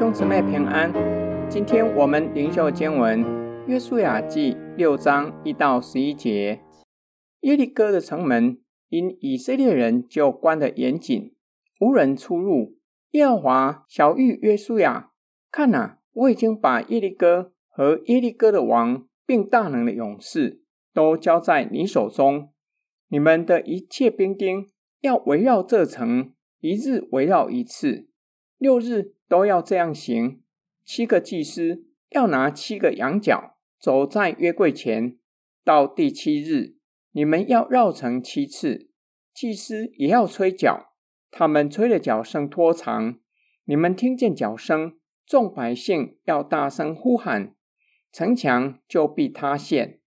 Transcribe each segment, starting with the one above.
兄姊妹平安，今天我们灵修经文《约书亚记》六章一到十一节。耶利哥的城门因以色列人就关得严谨，无人出入。耶和华晓諭约书亚：看哪，我已经把耶利哥和耶利哥的王，并大能的勇士，都交在你手中。你们的一切兵丁要围绕这城，一日围绕一次，六日都要这样行。七个祭司要拿七个羊角，走在约柜前。到第七日，你们要绕城七次。祭司也要吹角。他们吹的角声拖长，你们听见角声，众百姓要大声呼喊，城墙就必塌陷，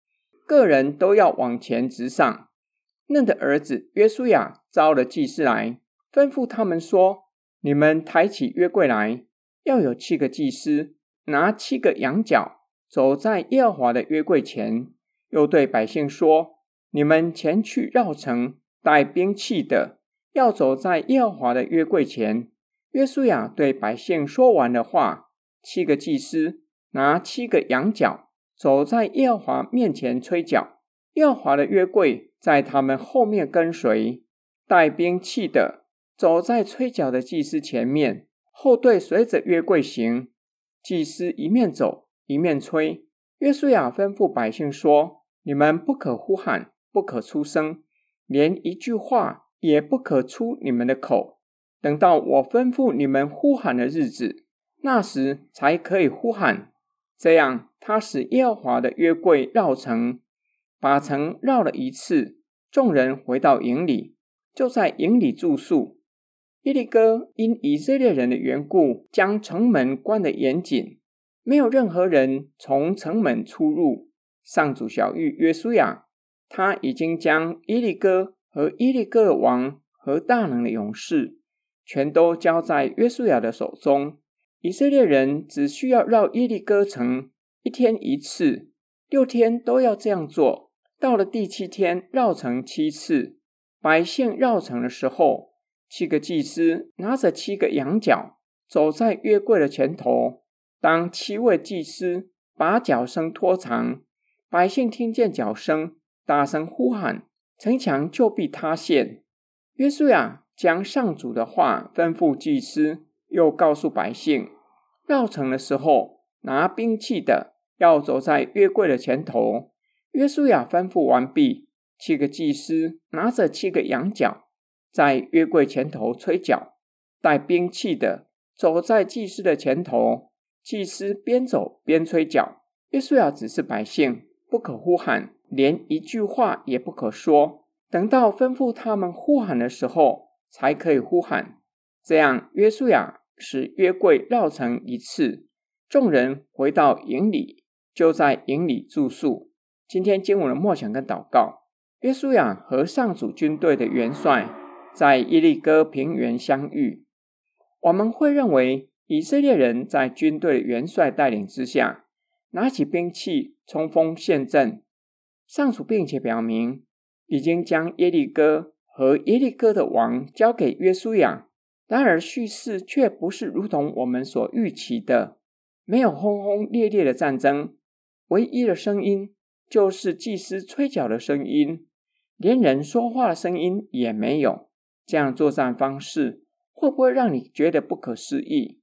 个人都要往前直上。嫩的儿子约书亚召了祭司来，吩咐他们说：“你们抬起约柜来，要有七个祭司拿七个羊角，走在耶和华的约柜前。又对百姓说：你们前去绕城，带兵器的。”要走在耶和华的约柜前。约书亚对百姓说完的话，七个祭司拿七个羊角，走在耶和华面前吹角。耶和华的约柜在他们后面跟随，带兵器的走在吹角的祭司前面，后队随着约柜行。祭司一面走一面吹。约书亚吩咐百姓说：“你们不可呼喊，不可出声，连一句话。”也不可出你们的口，等到我吩咐你们呼喊的日子，那时才可以呼喊。这样，他使耶和华的约柜绕城，把城绕了一次。众人回到营里，就在营里住宿。耶利哥因以色列人的缘故，将城门关得严谨，没有任何人从城门出入。上主小玉约书亚，他已经将耶利哥。和耶利哥的王和大能的勇士，全都交在约书亚的手中。以色列人只需要绕耶利哥城一天一次，六天都要这样做。到了第七天，绕城七次。百姓绕城的时候，七个祭司拿着七个羊角，走在约柜的前头。当七位祭司把脚声拖长，百姓听见脚声，大声呼喊。城墙就必塌陷。约书亚将上主的话吩咐祭司，又告诉百姓：绕城的时候，拿兵器的要走在约柜的前头。约书亚吩咐完毕，七个祭司拿着七个羊角，在约柜前头吹角，带兵器的走在祭司的前头。祭司边走边吹角。约书亚指示百姓，不可呼喊。连一句话也不可说，等到吩咐他们呼喊的时候，才可以呼喊。这样，约书亚使约柜绕城一次，众人回到营里，就在营里住宿。今天经文的默想跟祷告，约书亚和上主军队的元帅在耶利哥平原相遇。我们会认为以色列人在军队元帅带领之下，拿起兵器冲锋陷阵。上主并且表明，已经将耶利哥和耶利哥的王交给约书亚。然而，叙事却不是如同我们所预期的，没有轰轰烈烈的战争，唯一的声音就是祭司吹角的声音，连人说话的声音也没有。这样作战方式会不会让你觉得不可思议？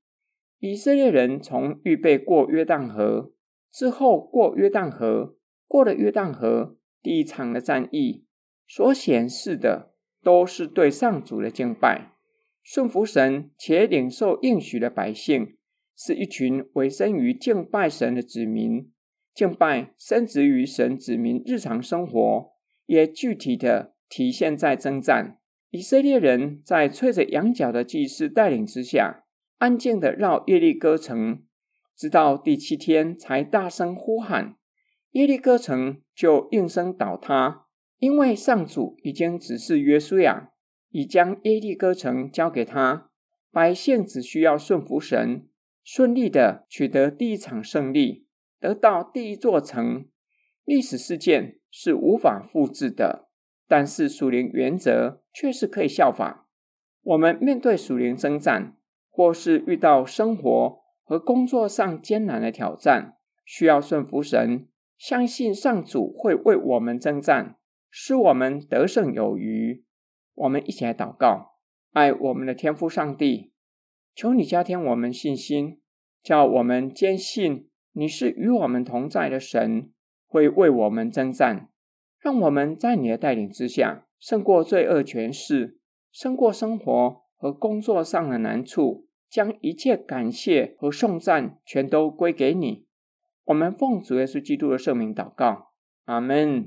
以色列人从预备过约旦河之后过约旦河。过了约旦河，第一场的战役所显示的都是对上主的敬拜，顺服神且领受应许的百姓，是一群委身于敬拜神的子民。敬拜深植于神子民日常生活，也具体的体现在征战。以色列人在吹着羊角的祭司带领之下，安静的绕耶利哥城，直到第七天才大声呼喊。耶利哥城就应声倒塌，因为上主已经指示约书亚，已将耶利哥城交给他，百姓只需要顺服神，顺利的取得第一场胜利，得到第一座城。历史事件是无法复制的，但是属灵原则却是可以效法。我们面对属灵征战，或是遇到生活和工作上艰难的挑战，需要顺服神，相信上主会为我们征战，使我们得胜有余。我们一起来祷告，爱我们的天父上帝，求你加添我们信心，叫我们坚信你是与我们同在的神，会为我们征战，让我们在你的带领之下，胜过罪恶权势，胜过生活和工作上的难处。将一切感谢和颂赞全都归给你。我们奉主耶稣基督的圣名祷告，阿门。